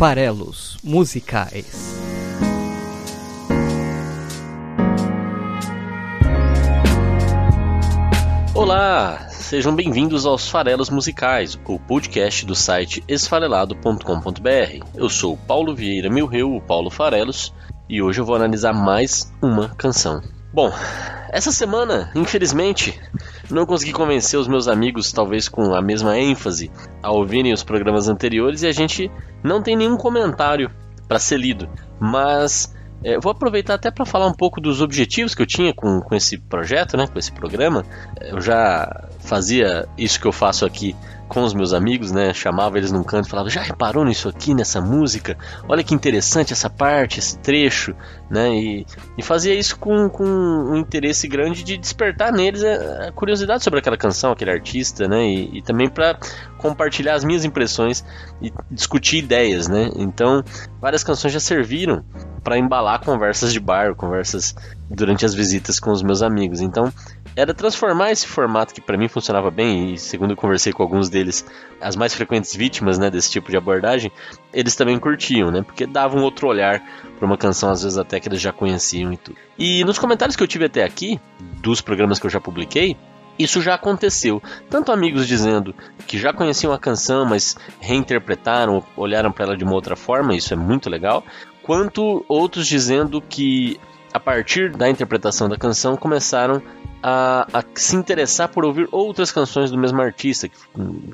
Farelos Musicais. Olá, sejam bem-vindos aos Farelos Musicais, o podcast do site esfarelado.com.br. Eu sou Paulo Vieira Milreu, o Paulo Farelos, e hoje eu vou analisar mais uma canção. Bom, essa semana, infelizmente, não consegui convencer os meus amigos, talvez com a mesma ênfase, a ouvirem os programas anteriores e a gente não tem nenhum comentário para ser lido. Mas é, vou aproveitar até para falar um pouco dos objetivos que eu tinha com, com esse projeto, né, com esse programa. Eu já fazia isso que eu faço aqui com os meus amigos, né? Chamava eles num canto e falava: Já reparou nisso aqui, nessa música? Olha que interessante essa parte, esse trecho, né? E, e fazia isso com, com um interesse grande de despertar neles a, curiosidade sobre aquela canção, aquele artista, né? E, e também para compartilhar as minhas impressões e discutir ideias, né? Então, várias canções já serviram para embalar conversas de bar, conversas durante as visitas com os meus amigos. Então, era transformar esse formato que para mim funcionava bem e segundo eu conversei com alguns deles, as mais frequentes vítimas, né, desse tipo de abordagem, eles também curtiam, né? Porque dava um outro olhar para uma canção às vezes até que eles já conheciam e tudo. E nos comentários que eu tive até aqui dos programas que eu já publiquei, isso já aconteceu. Tanto amigos dizendo que já conheciam a canção, mas reinterpretaram, olharam para ela de uma outra forma, isso é muito legal, quanto outros dizendo que a partir da interpretação da canção começaram a, a, se interessar por ouvir outras canções do mesmo artista que,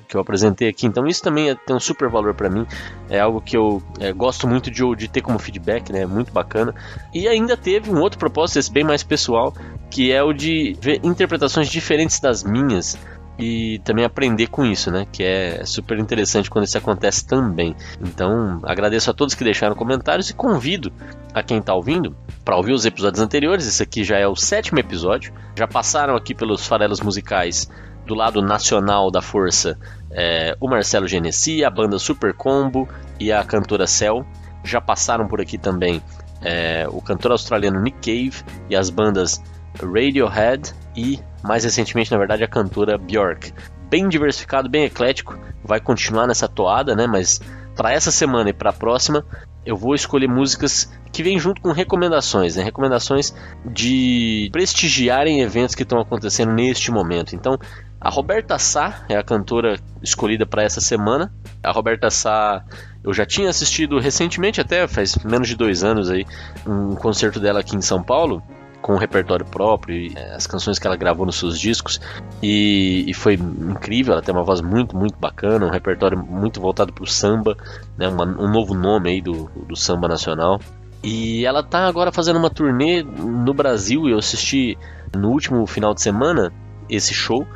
que eu apresentei aqui. Então isso também é, tem um super valor para mim. É algo que eu é, gosto muito de, de ter como feedback, né? É muito bacana. E ainda teve um outro propósito, esse bem mais pessoal, que é o de ver interpretações diferentes das minhas e também aprender com isso, né? Que é super interessante quando isso acontece também. Então, agradeço a todos que deixaram comentários e convido a quem está ouvindo para ouvir os episódios anteriores. Esse aqui já é o sétimo episódio. Já passaram aqui pelos farelos musicais do lado nacional da força é, o Marcelo Genesi, a banda Super Combo e a cantora Cell. Já passaram por aqui também é, o cantor australiano Nick Cave e as bandas Radiohead e, mais recentemente, na verdade, a cantora Björk. Bem diversificado, bem eclético, vai continuar nessa toada, né? Mas para essa semana e para a próxima, eu vou escolher músicas que vêm junto com recomendações, né? recomendações de prestigiarem eventos que estão acontecendo neste momento. Então, a Roberta Sá é a cantora escolhida para essa semana. A Roberta Sá eu já tinha assistido recentemente, até faz menos de dois anos aí, um concerto dela aqui em São Paulo com um repertório próprio, e, é, as canções que ela gravou nos seus discos, e, e, foi incrível, ela tem uma voz muito, muito bacana, um repertório muito voltado para o samba, né, uma, um novo nome aí do, do samba nacional. E ela tá agora fazendo uma turnê no Brasil, eu assisti no último final de semana esse show,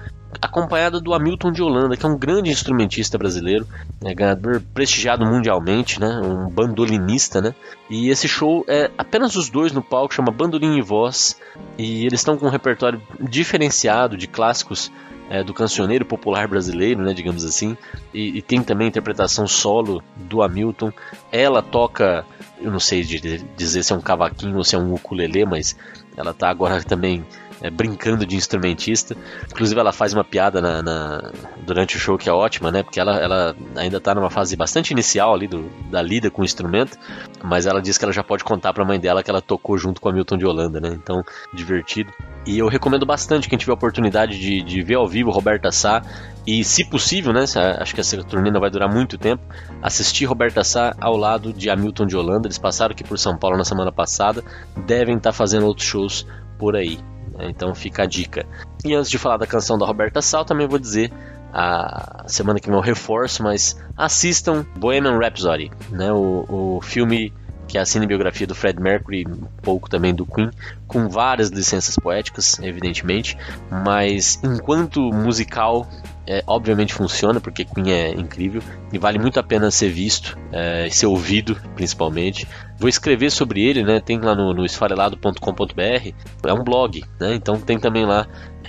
acompanhada do Hamilton de Holanda, que é um grande instrumentista brasileiro, né, ganhador prestigiado mundialmente, né, um bandolinista, né, e esse show é apenas os dois no palco, chama Bandolim e Voz, e eles estão com um repertório diferenciado de clássicos é, do cancioneiro popular brasileiro, né, digamos assim, e, e, tem também a interpretação solo do Hamilton. Ela toca, eu não sei dizer se é um cavaquinho ou se é um ukulele, mas ela está agora também é, brincando de instrumentista. Inclusive ela faz uma piada na, na, durante o show que é ótima, né? Porque ela, ela ainda está numa fase bastante inicial ali do, da lida com o instrumento, mas ela diz que ela já pode contar para a mãe dela que ela tocou junto com a Milton de Holanda, né? Então, divertido. E eu recomendo bastante quem tiver a oportunidade de, de ver ao vivo Roberta Sá e, se possível, né? Acho que essa turnê vai durar muito tempo. Assistir Roberta Sá ao lado de Hamilton de Holanda. Eles passaram aqui por São Paulo na semana passada. Devem estar tá fazendo outros shows por aí. Né? Então fica a dica. E antes de falar da canção da Roberta Sal, também vou dizer a semana que vem eu reforço, mas assistam Bohemian Rhapsody, né? O, o filme que é a cinebiografia do Fred Mercury, um pouco também do Queen, com várias licenças poéticas, evidentemente, mas enquanto musical, é, obviamente funciona, porque Queen é incrível e vale muito a pena ser visto é, ser ouvido, principalmente. Vou escrever sobre ele, né? Tem lá no, no esfarelado.com.br, é um blog, né? Então tem também lá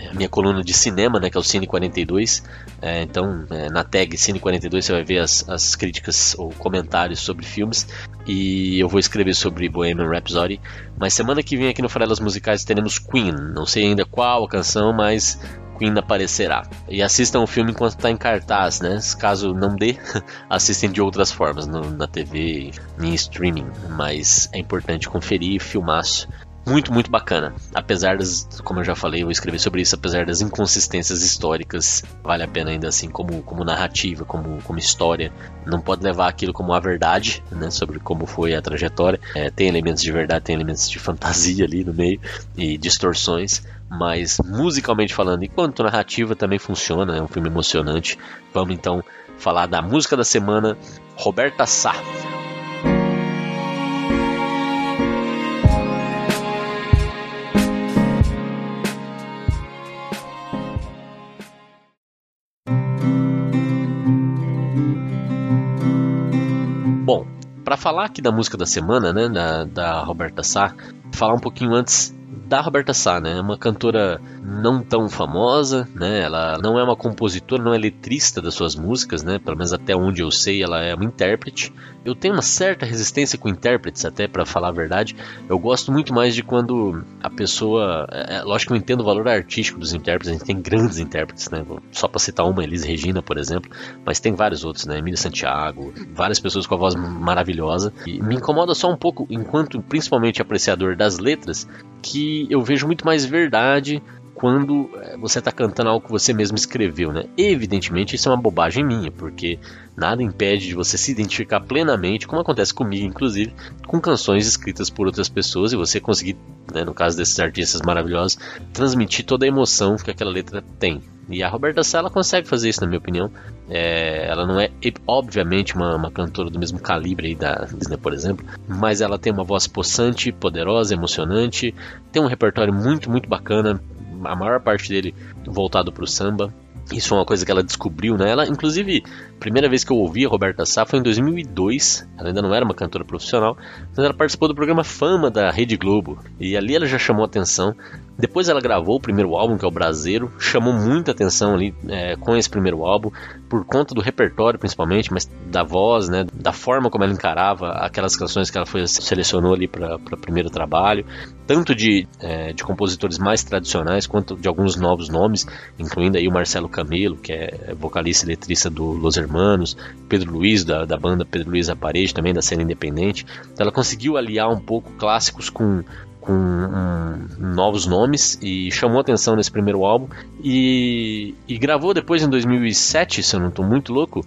a minha coluna de cinema, né, que é o Cine 42. É, então, é, na tag Cine 42 você vai ver as, as críticas ou comentários sobre filmes. E eu vou escrever sobre Bohemian Rhapsody. Mas semana que vem aqui no Farelas Musicais teremos Queen. Não sei ainda qual a canção, mas Queen aparecerá. E assistam o filme enquanto está em cartaz, né? Caso não dê, assistem de outras formas, no, na TV, em streaming. Mas é importante conferir, filmaço muito, muito bacana. Apesar das, como eu já falei, eu vou escrever sobre isso, apesar das inconsistências históricas, vale a pena ainda assim como, como narrativa, como, como história. Não pode levar aquilo como a verdade, né, sobre como foi a trajetória. É, tem elementos de verdade, tem elementos de fantasia ali no meio e distorções, mas musicalmente falando, enquanto narrativa também funciona, é um filme emocionante. Vamos então falar da música da semana, Roberta Sá. Para falar aqui da música da semana, né, da, da Roberta Sá, falar um pouquinho antes da Roberta Sá, né? É uma cantora não tão famosa, né? Ela não é uma compositora, não é letrista das suas músicas, né? Pelo menos até onde eu sei, ela é uma intérprete. Eu tenho uma certa resistência com intérpretes, até para falar a verdade. Eu gosto muito mais de quando a pessoa, é, é lógico que eu entendo o valor artístico dos intérpretes, a gente tem grandes intérpretes, né? Só para citar uma, Elis Regina, por exemplo, mas tem vários outros, né? Emília Santiago, várias pessoas com a voz maravilhosa. E me incomoda só um pouco, enquanto principalmente apreciador das letras, que eu vejo muito mais verdade quando eh, você está cantando algo que você mesmo escreveu, né? Evidentemente isso é uma bobagem minha, porque nada impede de você se identificar plenamente, como acontece comigo, inclusive, com canções escritas por outras pessoas e você conseguir, né, no caso desses artistas maravilhosos, transmitir toda a emoção que aquela letra tem. E a Roberta Sala consegue fazer isso, na minha opinião. É, ela não é, obviamente, uma, uma, cantora do mesmo calibre aí da Disney, por exemplo, mas ela tem uma voz possante, poderosa, emocionante, tem um repertório muito, muito bacana, a maior parte dele voltado para o samba. Isso é uma coisa que ela descobriu, né? Ela, inclusive, primeira vez que eu ouvi a Roberta Sá foi em 2002. Ela ainda não era uma cantora profissional, mas ela participou do programa Fama da Rede Globo. E ali ela já chamou atenção. Depois ela gravou o primeiro álbum, que é o Braseiro, chamou muita atenção ali é, com esse primeiro álbum, por conta do repertório principalmente, mas da voz, né, da forma como ela encarava aquelas canções que ela foi, selecionou ali para o primeiro trabalho, tanto de, é, de compositores mais tradicionais quanto de alguns novos nomes, incluindo aí o Marcelo Camelo, que é vocalista e letrista do Los Hermanos, Pedro Luiz, da, da banda Pedro Luiz a Parede, também da cena independente. Então ela conseguiu aliar um pouco clássicos com com um, novos nomes e chamou atenção nesse primeiro álbum e, e, gravou depois em 2007, se eu não estou muito louco,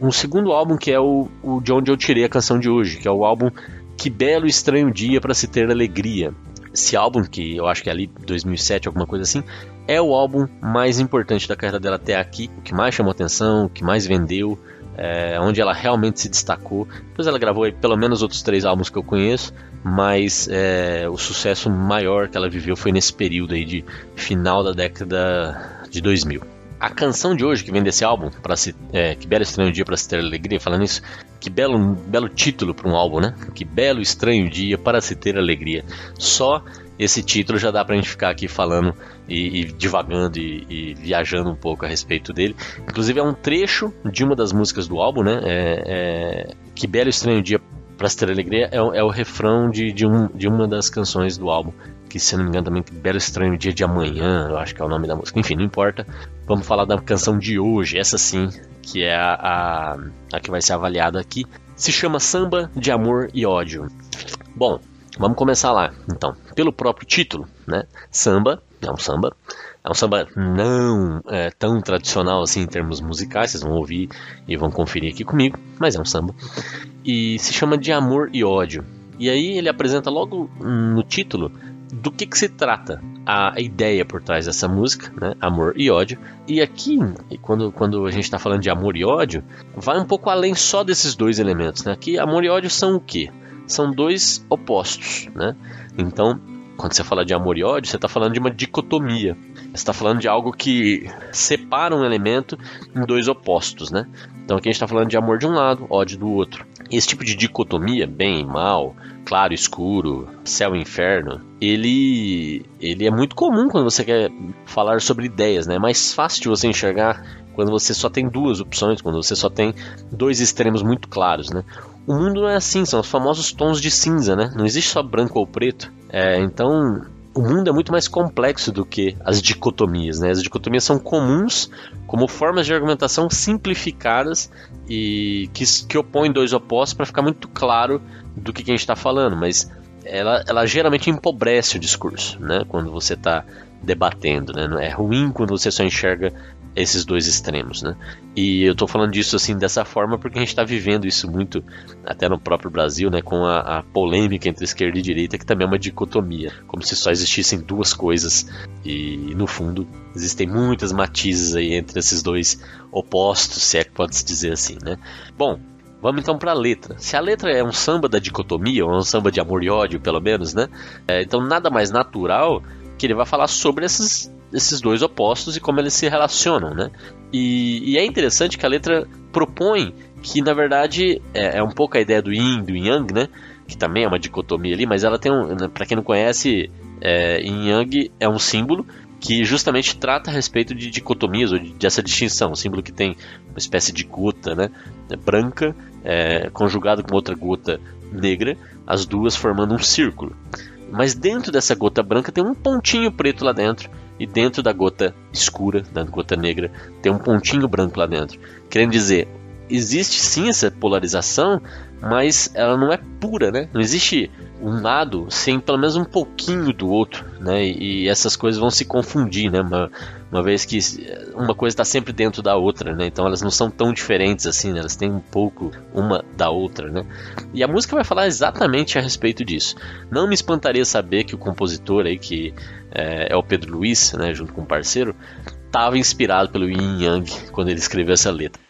um segundo álbum que é o, o de onde eu tirei a canção de hoje, que é o álbum Que Belo e Estranho Dia para se ter alegria. Esse álbum, que eu acho que é ali 2007, alguma coisa assim, é o álbum mais importante da carreira dela até aqui, o que mais chamou atenção, o que mais vendeu, é, onde ela realmente se destacou. Depois ela gravou aí, pelo menos outros três álbuns que eu conheço, mas é, o sucesso maior que ela viveu foi nesse período aí de final da década de 2000. A canção de hoje que vem desse álbum, para se, é, que belo estranho dia para se ter alegria, falando isso, que belo, belo título para um álbum, né? Que belo estranho dia para se ter alegria. Só esse título já dá pra gente ficar aqui falando e, e divagando e, e, viajando um pouco a respeito dele. Inclusive é um trecho de uma das músicas do álbum, né? É, é, que belo estranho dia para se ter alegria é, é, o refrão de, de, um, de uma das canções do álbum. Que se não me engano também, que belo estranho dia de amanhã, eu acho que é o nome da música. Enfim, não importa. Vamos falar da canção de hoje, essa sim, que é a, a, a que vai ser avaliada aqui. Se chama Samba de Amor e Ódio. Bom, Vamos começar lá, então. Pelo próprio título, né? Samba, é um samba. É um samba não é, tão tradicional assim em termos musicais, vocês vão ouvir e vão conferir aqui comigo, mas é um samba. E se chama de Amor e Ódio. E aí ele apresenta logo no título do que, que se trata a ideia por trás dessa música, né? Amor e ódio. E aqui, quando, quando a gente está falando de amor e ódio, vai um pouco além só desses dois elementos. Né? Aqui, amor e ódio são o quê? São dois opostos, né? Então, quando você fala de amor e ódio, você está falando de uma dicotomia. Você está falando de algo que separa um elemento em dois opostos, né? Então aqui a gente está falando de amor de um lado, ódio do outro. Esse tipo de dicotomia, bem e mal, claro escuro, céu e inferno, ele, ele é muito comum quando você quer falar sobre ideias, né? É mais fácil de você enxergar quando você só tem duas opções, quando você só tem dois extremos muito claros, né? O mundo não é assim, são os famosos tons de cinza, né? Não existe só branco ou preto. É, então, o mundo é muito mais complexo do que as dicotomias, né? As dicotomias são comuns como formas de argumentação simplificadas e que, que opõem dois opostos para ficar muito claro do que, que a gente está falando, mas ela, ela geralmente empobrece o discurso, né? Quando você está debatendo, né? É ruim quando você só enxerga esses dois extremos, né? E eu estou falando disso assim dessa forma porque a gente está vivendo isso muito até no próprio Brasil, né? Com a, a, polêmica entre esquerda e direita que também é uma dicotomia, como se só existissem duas coisas e no fundo existem muitas matizes aí entre esses dois opostos, se é que pode se dizer assim, né? Bom, Vamos então para a letra. Se a letra é um samba da dicotomia, ou um samba de amor e ódio, pelo menos, né? É, então nada mais natural que ele vai falar sobre esses, esses dois opostos e como eles se relacionam, né? E, e é interessante que a letra propõe que, na verdade, é, é, um pouco a ideia do yin, do yang, né? Que também é uma dicotomia ali, mas ela tem um. Né, para quem não conhece, é, yin yang é um símbolo que justamente trata a respeito de dicotomias ou de, dessa distinção, um símbolo que tem uma espécie de gota, né, branca, é, conjugado com outra gota negra, as duas formando um círculo. Mas dentro dessa gota branca tem um pontinho preto lá dentro, e dentro da gota escura, da gota negra, tem um pontinho branco lá dentro. Querendo dizer, existe sim essa polarização, mas ela não é pura, né? Não existe um lado sem pelo menos um pouquinho do outro, né? E, essas coisas vão se confundir, né? Uma, uma vez que uma coisa está sempre dentro da outra, né? Então elas não são tão diferentes assim, né? elas têm um pouco uma da outra, né? E a música vai falar exatamente a respeito disso. Não me espantaria saber que o compositor aí, que é, é o Pedro Luiz, né? Junto com o parceiro, estava inspirado pelo Yin Yang quando ele escreveu essa letra.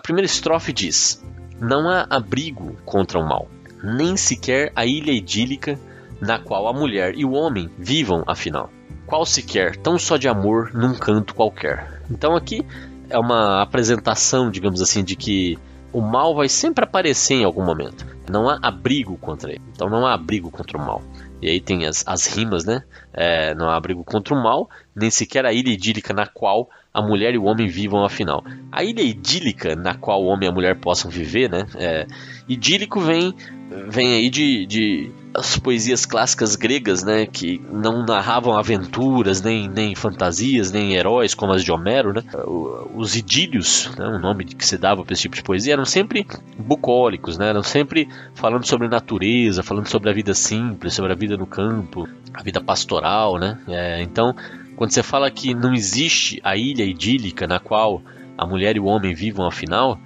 Primeira estrofe diz: Não há abrigo contra o mal, nem sequer a ilha idílica na qual a mulher e o homem vivam afinal. Qual sequer tão só de amor num canto qualquer. Então aqui é uma apresentação, digamos assim, de que o mal vai sempre aparecer em algum momento. Não há abrigo contra ele. Então não há abrigo contra o mal. E aí tem as, as rimas, né? É, não há abrigo contra o mal, nem sequer a ilha idílica na qual a mulher e o homem vivam afinal. A ilha idílica na qual o homem e a mulher possam viver, né? É, idílico vem, vem aí de, de as poesias clássicas gregas, né? Que não narravam aventuras, nem, nem fantasias, nem heróis como as de Homero, né? Os idílios, né, o nome que se dava para esse tipo de poesia, eram sempre bucólicos, né? Eram sempre falando sobre natureza, falando sobre a vida simples, sobre a vida no campo, a vida pastoral, né? É, então quando você fala que não existe a ilha idílica na qual a mulher e o homem vivam afinal,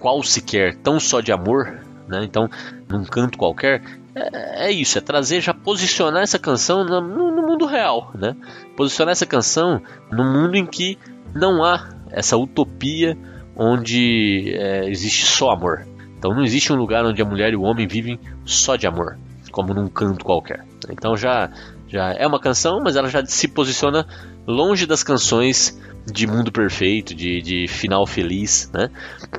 qual sequer tão só de amor, né? Então, num canto qualquer, é, é isso, é trazer, já posicionar essa canção no, no, mundo real, né? Posicionar essa canção no mundo em que não há essa utopia onde é, existe só amor. Então não existe um lugar onde a mulher e o homem vivem só de amor, como num canto qualquer. Então já já é uma canção, mas ela já se posiciona longe das canções de mundo perfeito, de, de final feliz, né?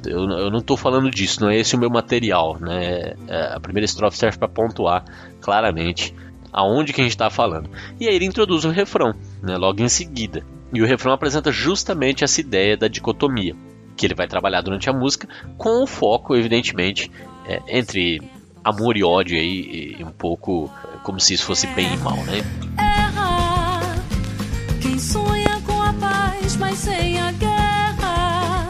Eu, eu não estou falando disso, não é esse o meu material, né? É, a primeira estrofe serve para pontuar claramente aonde que a gente está falando. E aí ele introduz o refrão, né? Logo em seguida. E o refrão apresenta justamente essa ideia da dicotomia, que ele vai trabalhar durante a música, com o foco, evidentemente, é, entre amor e ódio aí, e um pouco como se isso fosse bem e mal, né? mas sem a guerra.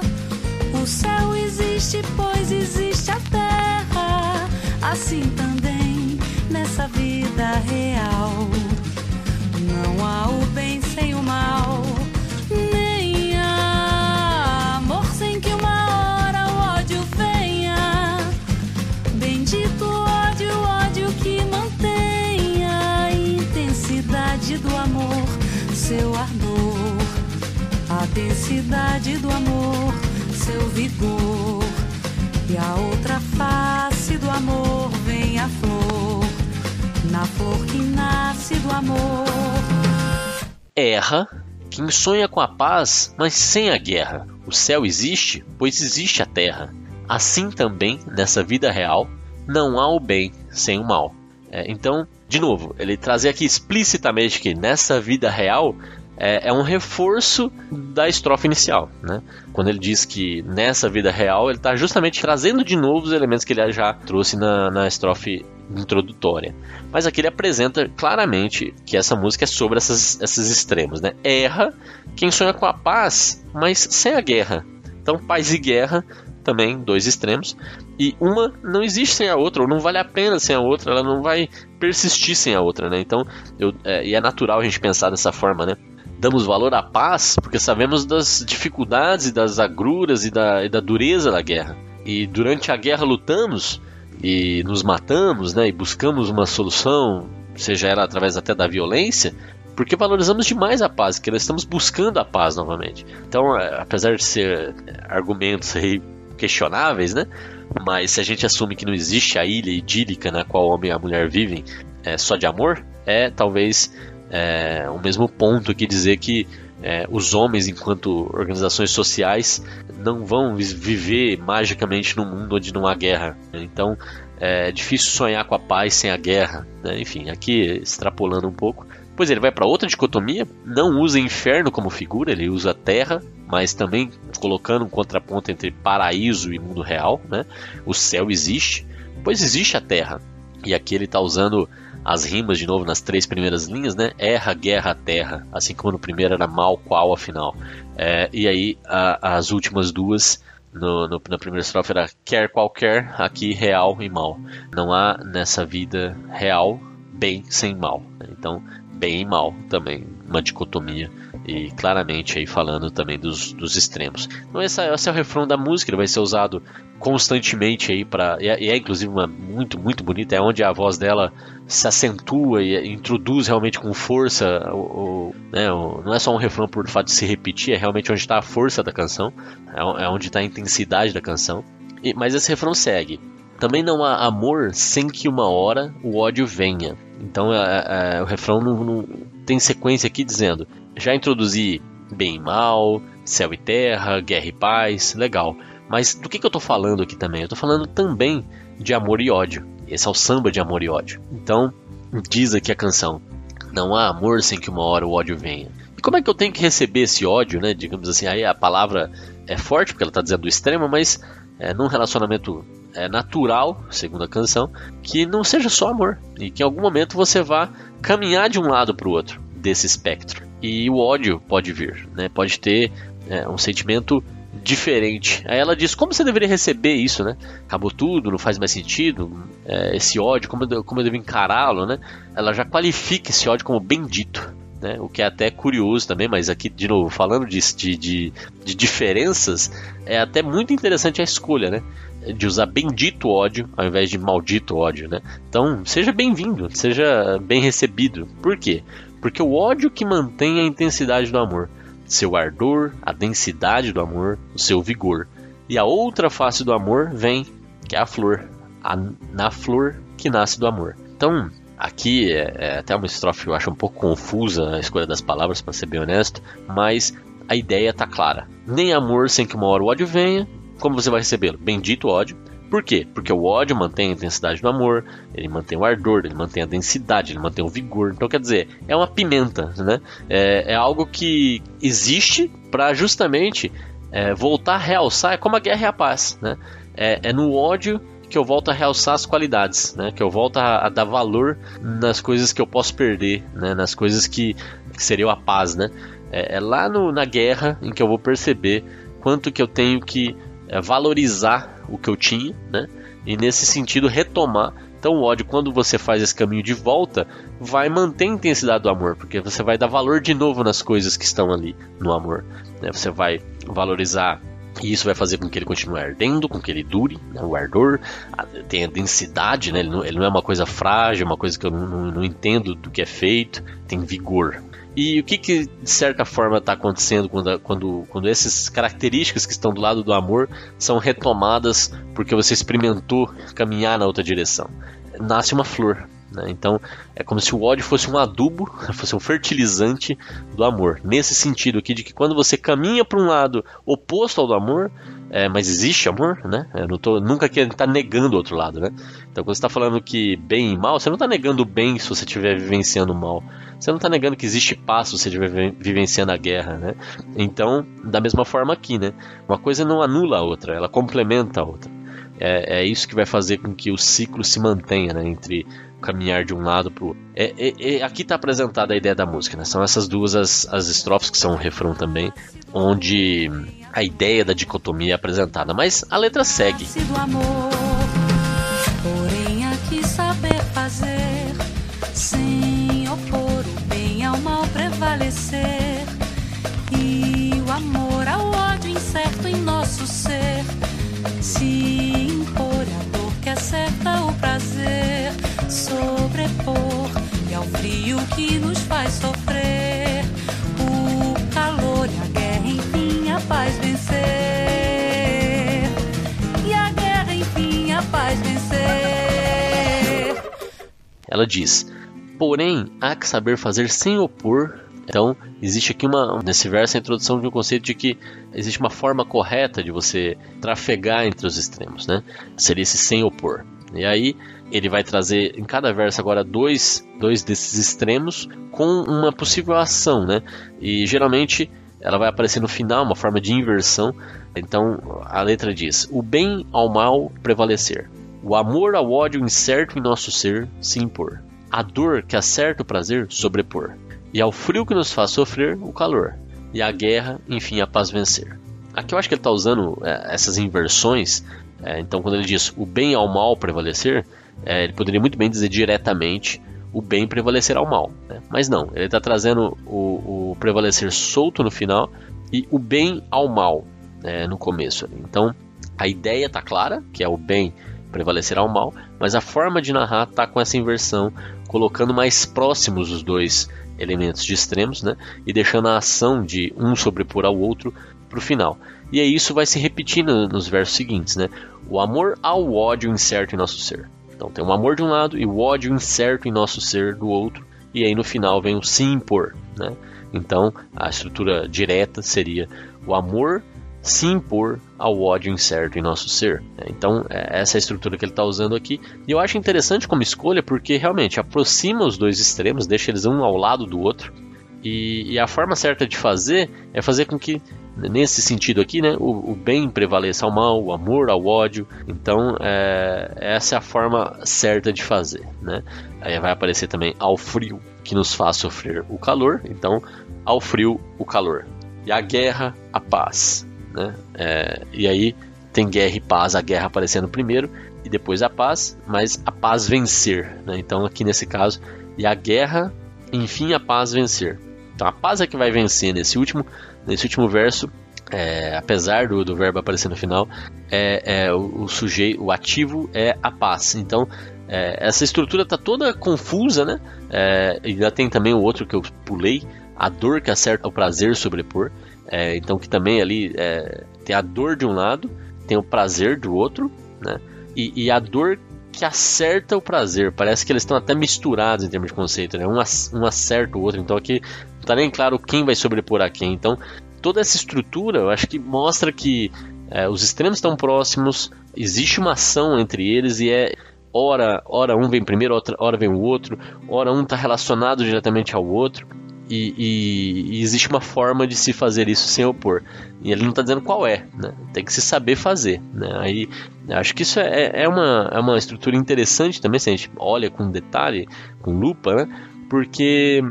O céu existe, pois existe a terra. Assim também nessa vida real. Não há o bem sem o mal, nem há amor sem que uma hora o ódio venha. Bendito ódio, ódio que mantenha a intensidade do amor, seu ardor densidade do amor, seu vigor. E a outra face do amor vem a flor, na flor que nasce do amor. Erra quem sonha com a paz, mas sem a guerra. O céu existe, pois existe a terra. Assim também, nessa vida real, não há o bem sem o mal. É, então, de novo, ele trazia aqui explicitamente que nessa vida real é, é, um reforço da estrofe inicial. Né? Quando ele diz que nessa vida real, ele está justamente trazendo de novo os elementos que ele já trouxe na, na estrofe introdutória. Mas aqui ele apresenta claramente que essa música é sobre essas, esses extremos. Né? Erra quem sonha com a paz, mas sem a guerra. Então, paz e guerra também dois extremos, e uma não existe sem a outra, ou não vale a pena sem a outra, ela não vai persistir sem a outra, né? Então, eu, é, e é natural a gente pensar dessa forma, né? Damos valor à paz porque sabemos das dificuldades e das agruras e da, e da dureza da guerra. E durante a guerra lutamos e nos matamos, né? E buscamos uma solução, seja ela através até da violência, porque valorizamos demais a paz, que nós estamos buscando a paz novamente. Então, é, apesar de ser argumentos aí questionáveis, né? Mas se a gente assume que não existe a ilha idílica na qual o homem e a mulher vivem é, só de amor, é talvez é, o mesmo ponto que dizer que é, os homens, enquanto organizações sociais, não vão viver magicamente num mundo onde não há guerra. Então é difícil sonhar com a paz sem a guerra. Né? Enfim, aqui extrapolando um pouco, Pois ele vai para outra dicotomia, não usa inferno como figura, ele usa terra, mas também colocando um contraponto entre paraíso e mundo real. Né? O céu existe, pois existe a terra. E aqui ele está usando as rimas de novo nas três primeiras linhas, né? Erra, guerra, terra. Assim como no primeiro era mal, qual, afinal. É, e aí a, as últimas duas no, no, na primeira estrofe era quer qualquer, aqui real e mal. Não há nessa vida real bem sem mal. Então bem e mal também, uma dicotomia e claramente aí falando também dos, dos extremos. Então esse, esse é o refrão da música, ele vai ser usado constantemente aí para e, é, e, é inclusive uma muito muito bonita, é onde a voz dela se acentua e introduz realmente com força o, o, né, o, não é só um refrão por fato de se repetir, é realmente onde está a força da canção, é, é onde está a intensidade da canção. E, mas esse refrão segue. Também não há amor sem que uma hora o ódio venha. Então é, é, é, o refrão não, não, tem sequência aqui dizendo: já introduzi bem e mal, céu e terra, guerra e paz, legal. Mas do que, que eu estou falando aqui também? Eu estou falando também de amor e ódio. Esse é o samba de amor e ódio. Então, diz aqui a canção: Não há amor sem que uma hora o ódio venha. E como é que eu tenho que receber esse ódio, né? Digamos assim, aí a palavra é forte porque ela está dizendo do extremo, mas é, num relacionamento é, natural, segundo a canção, que não seja só amor e que em algum momento você vá caminhar de um lado para o outro desse espectro. E o ódio pode vir, né? Pode ter é, um sentimento diferente. Aí ela diz como você deveria receber isso, né? Acabou tudo, não faz mais sentido. É, esse ódio, como eu, como eu devo encará-lo, né? Ela já qualifica esse ódio como bendito. Né? O que é até curioso também, mas aqui, de novo, falando de, de, de, diferenças, é até muito interessante a escolha, né? De usar bendito ódio ao invés de maldito ódio, né? Então, seja bem-vindo, seja bem recebido. Por quê? Porque o ódio que mantém a intensidade do amor, seu ardor, a densidade do amor, o seu vigor. E a outra face do amor vem, que é a flor, a, na flor que nasce do amor. Então, aqui é, é até uma estrofe que eu acho um pouco confusa a escolha das palavras, para ser bem honesto, mas a ideia está clara. Nem amor sem que uma hora o ódio venha, como você vai recebê-lo? Bendito ódio. Por quê? Porque o ódio mantém a intensidade do amor, ele mantém o ardor, ele mantém a densidade, ele mantém o vigor. Então, quer dizer, é uma pimenta, né? É, é algo que existe para justamente é, voltar a realçar, é como a guerra e a paz, né? É, é, no ódio que eu volto a realçar as qualidades, né? Que eu volto a, a dar valor nas coisas que eu posso perder, né? Nas coisas que, que seriam a paz, né? É, é lá no, na guerra em que eu vou perceber quanto que eu tenho que é, valorizar o que eu tinha, né? E nesse sentido retomar. Então o ódio, quando você faz esse caminho de volta, vai manter a intensidade do amor, porque você vai dar valor de novo nas coisas que estão ali no amor. Né? Você vai valorizar e isso vai fazer com que ele continue ardendo, com que ele dure, né? o ardor, a, tem a densidade, né? ele, não, ele, não, é uma coisa frágil, é uma coisa que eu não, não, não, entendo do que é feito, tem vigor. E o que, que de certa forma está acontecendo quando, quando, quando essas características que estão do lado do amor são retomadas porque você experimentou caminhar na outra direção? Nasce uma flor. Né? Então é como se o ódio fosse um adubo, fosse um fertilizante do amor. Nesse sentido aqui de que quando você caminha para um lado oposto ao do amor, é, mas existe amor, né? Eu não tô nunca querendo estar tá negando o outro lado, né? Então quando você está falando que bem e mal, você não está negando o bem se você estiver vivenciando o mal. Você não está negando que existe paz se você estiver vivenciando a guerra, né? Então, da mesma forma aqui, né? Uma coisa não anula a outra, ela complementa a outra. É, é isso que vai fazer com que o ciclo se mantenha, né? Entre caminhar de um lado para o outro. É, é, é, aqui está apresentada a ideia da música, né? São essas duas as, as estrofes que são um refrão também, onde a ideia da dicotomia é apresentada, mas a letra segue. Amor, ela diz porém há que saber fazer sem opor então, existe aqui uma nesse verso a introdução de um conceito de que existe uma forma correta de você trafegar entre os extremos, né? Seria esse sem opor. E aí ele vai trazer em cada verso agora dois, dois desses extremos com uma possível ação, né? E geralmente ela vai aparecer no final, uma forma de inversão. Então a letra diz: O bem ao mal prevalecer, o amor ao ódio incerto em nosso ser se impor, a dor que acerta o prazer sobrepor, e ao frio que nos faz sofrer o calor, e a guerra, enfim, a paz vencer. Aqui eu acho que ele está usando é, essas inversões. É, então, quando ele diz o bem ao mal prevalecer, é, ele poderia muito bem dizer diretamente o bem prevalecer ao mal. Né? Mas não, ele está trazendo o, o, prevalecer solto no final e o bem ao mal né, no começo. Então a ideia está clara, que é o bem prevalecer ao mal, mas a forma de narrar está com essa inversão, colocando mais próximos os dois elementos de extremos né, e deixando a ação de um sobrepor ao outro para o final. E aí isso vai se repetindo nos versos seguintes, né? O amor ao ódio incerto em nosso ser. Então tem o amor de um lado e o ódio incerto em nosso ser do outro, e aí no final vem o se impor. Né? Então a estrutura direta seria o amor se impor ao ódio incerto em nosso ser. Né? Então, é essa é a estrutura que ele está usando aqui. E eu acho interessante como escolha porque realmente aproxima os dois extremos, deixa eles um ao lado do outro. E, e a forma certa de fazer é fazer com que nesse sentido aqui, né, o, o, bem prevaleça ao mal, o amor ao ódio. Então, é, essa é a forma certa de fazer, né? Aí vai aparecer também ao frio, que nos faz sofrer o calor. Então, ao frio, o calor. E a guerra, a paz, né? É, e aí tem guerra e paz, a guerra aparecendo primeiro e depois a paz, mas a paz vencer, né? Então, aqui nesse caso, e a guerra, enfim, a paz vencer. Então, a paz é que vai vencer nesse último nesse último verso, é, apesar do, do verbo aparecer no final, é, é o, o, sujeito, o ativo é a paz. Então, é, essa estrutura está toda confusa, né? É, ainda tem também o outro que eu pulei, a dor que acerta o prazer sobrepor. É, então, que também ali é, tem a dor de um lado, tem o prazer do outro, né? E, e a dor que acerta o prazer. Parece que eles estão até misturados em termos de conceito, né? Um, um acerta o outro. Então aqui não está nem claro quem vai sobrepor a quem. Então toda essa estrutura, eu acho que mostra que é, os extremos estão próximos, existe uma ação entre eles e é ora, ora um vem primeiro, outra, ora vem o outro, ora um está relacionado diretamente ao outro. E, e, existe uma forma de se fazer isso sem opor. E ele não está dizendo qual é, né? tem que se saber fazer. Né? Aí, acho que isso é, é, uma, é uma estrutura interessante também, se a gente olha com detalhe, com lupa, né? porque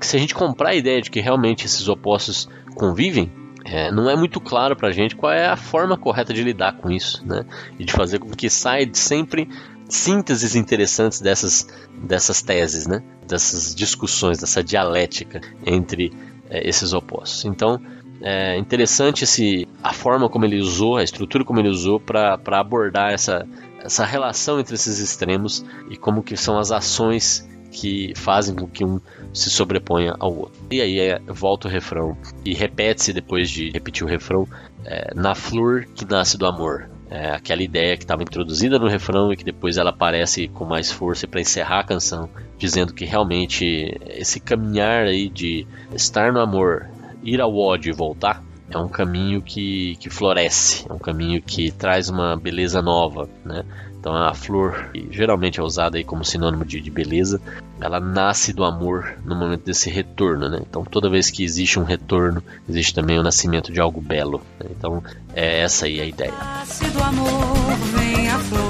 se a gente comprar a ideia de que realmente esses opostos convivem, é, não é muito claro para a gente qual é a forma correta de lidar com isso, né? E de fazer com que saia sempre sínteses interessantes dessas, dessas teses, né? dessas discussões, dessa dialética entre é, esses opostos. Então, é interessante esse, a forma como ele usou, a estrutura como ele usou para abordar essa, essa relação entre esses extremos e como que são as ações que fazem com que um se sobreponha ao outro. E aí é, volta o refrão e repete-se depois de repetir o refrão é, na flor que nasce do amor. É, aquela ideia que estava introduzida no refrão e que depois ela aparece com mais força para encerrar a canção, dizendo que realmente esse caminhar aí de estar no amor, ir ao ódio e voltar é um caminho que, que floresce, é um caminho que traz uma beleza nova, né? Então a flor, que geralmente é usada aí como sinônimo de, de, beleza, ela nasce do amor no momento desse retorno, né? Então toda vez que existe um retorno, existe também o nascimento de algo belo. Né? Então é essa aí a ideia. Nasce do amor, vem a flor,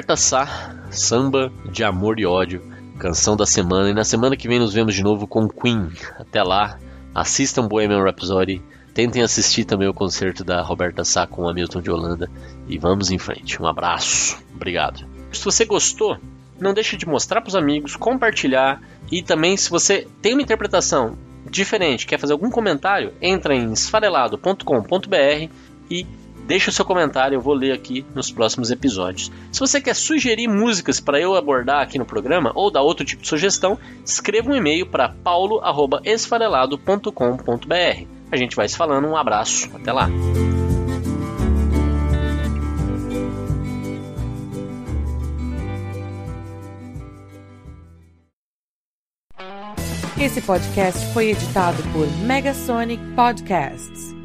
Roberta Sá, Samba de Amor e Ódio canção da semana. E na semana que vem nos vemos de novo com Queen. Até lá, assistam Bohemian Rhapsody. Tentem assistir também o concerto da Roberta Sá com Hamilton de Holanda. E vamos em frente. Um abraço. Obrigado. Se você gostou, não deixe de mostrar para os amigos, compartilhar. E também, se você tem uma interpretação diferente, quer fazer algum comentário, entra em esfarelado.com.br e Deixe o seu comentário, eu vou ler aqui nos próximos episódios. Se você quer sugerir músicas para eu abordar aqui no programa ou dar outro tipo de sugestão, escreva um e-mail para paulo@esfarelado.com.br. A gente vai se falando, um abraço, até lá. Esse podcast foi editado por Megasonic Podcasts.